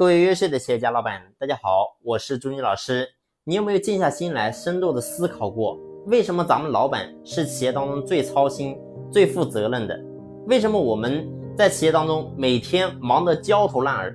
各位优秀的企业家老板，大家好，我是朱妮老师。你有没有静下心来，深度的思考过，为什么咱们老板是企业当中最操心、最负责任的？为什么我们在企业当中每天忙得焦头烂额，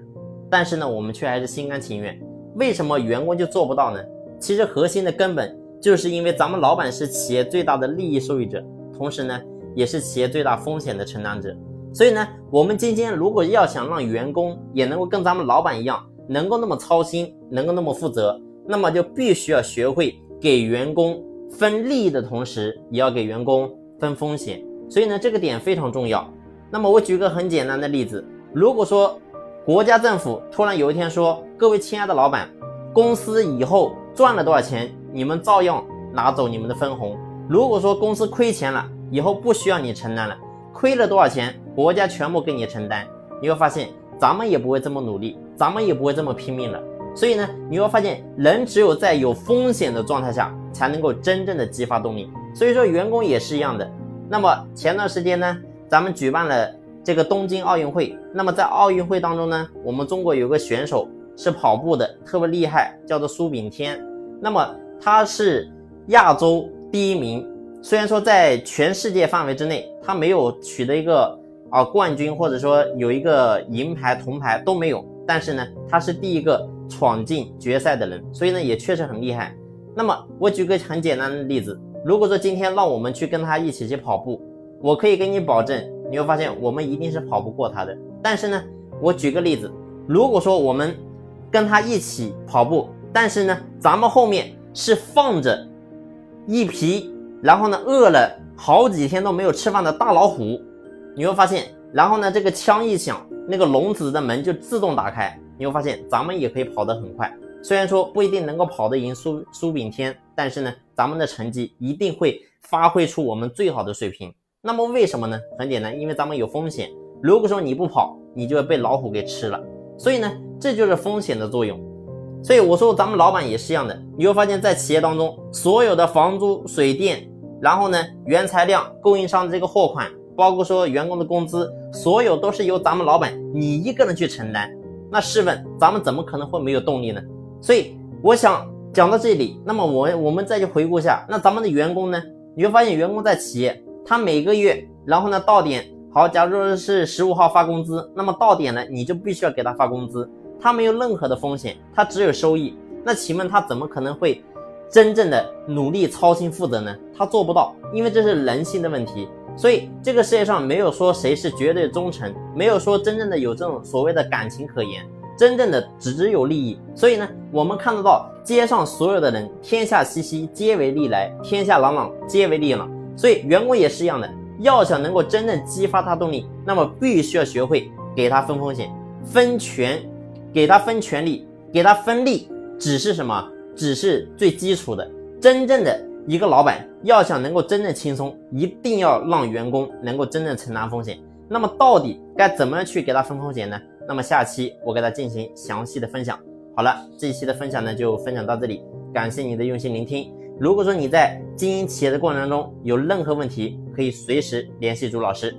但是呢，我们却还是心甘情愿？为什么员工就做不到呢？其实核心的根本就是因为咱们老板是企业最大的利益受益者，同时呢，也是企业最大风险的承担者。所以呢，我们今天如果要想让员工也能够跟咱们老板一样，能够那么操心，能够那么负责，那么就必须要学会给员工分利益的同时，也要给员工分风险。所以呢，这个点非常重要。那么我举个很简单的例子，如果说国家政府突然有一天说，各位亲爱的老板，公司以后赚了多少钱，你们照样拿走你们的分红。如果说公司亏钱了，以后不需要你承担了。亏了多少钱，国家全部给你承担。你会发现，咱们也不会这么努力，咱们也不会这么拼命了。所以呢，你会发现，人只有在有风险的状态下，才能够真正的激发动力。所以说，员工也是一样的。那么前段时间呢，咱们举办了这个东京奥运会。那么在奥运会当中呢，我们中国有个选手是跑步的，特别厉害，叫做苏炳添。那么他是亚洲第一名。虽然说在全世界范围之内，他没有取得一个啊冠军，或者说有一个银牌、铜牌都没有，但是呢，他是第一个闯进决赛的人，所以呢，也确实很厉害。那么我举个很简单的例子，如果说今天让我们去跟他一起去跑步，我可以跟你保证，你会发现我们一定是跑不过他的。但是呢，我举个例子，如果说我们跟他一起跑步，但是呢，咱们后面是放着一匹。然后呢，饿了好几天都没有吃饭的大老虎，你会发现，然后呢，这个枪一响，那个笼子的门就自动打开，你会发现，咱们也可以跑得很快。虽然说不一定能够跑得赢苏苏炳添，但是呢，咱们的成绩一定会发挥出我们最好的水平。那么为什么呢？很简单，因为咱们有风险。如果说你不跑，你就会被老虎给吃了。所以呢，这就是风险的作用。所以我说，咱们老板也是一样的，你会发现在企业当中，所有的房租、水电。然后呢，原材料、供应商的这个货款，包括说员工的工资，所有都是由咱们老板你一个人去承担。那试问，咱们怎么可能会没有动力呢？所以我想讲到这里，那么我我们再去回顾一下，那咱们的员工呢？你会发现，员工在企业，他每个月，然后呢到点，好，假如说是十五号发工资，那么到点了，你就必须要给他发工资，他没有任何的风险，他只有收益。那请问他怎么可能会？真正的努力、操心、负责呢？他做不到，因为这是人性的问题。所以这个世界上没有说谁是绝对忠诚，没有说真正的有这种所谓的感情可言，真正的只有利益。所以呢，我们看得到街上所有的人，天下熙熙，皆为利来；天下攘攘，皆为利往。所以员工也是一样的，要想能够真正激发他动力，那么必须要学会给他分风险、分权，给他分权利，给他分利，只是什么？只是最基础的，真正的一个老板要想能够真正轻松，一定要让员工能够真正承担风险。那么到底该怎么样去给他分风险呢？那么下期我给他进行详细的分享。好了，这一期的分享呢就分享到这里，感谢你的用心聆听。如果说你在经营企业的过程当中有任何问题，可以随时联系朱老师。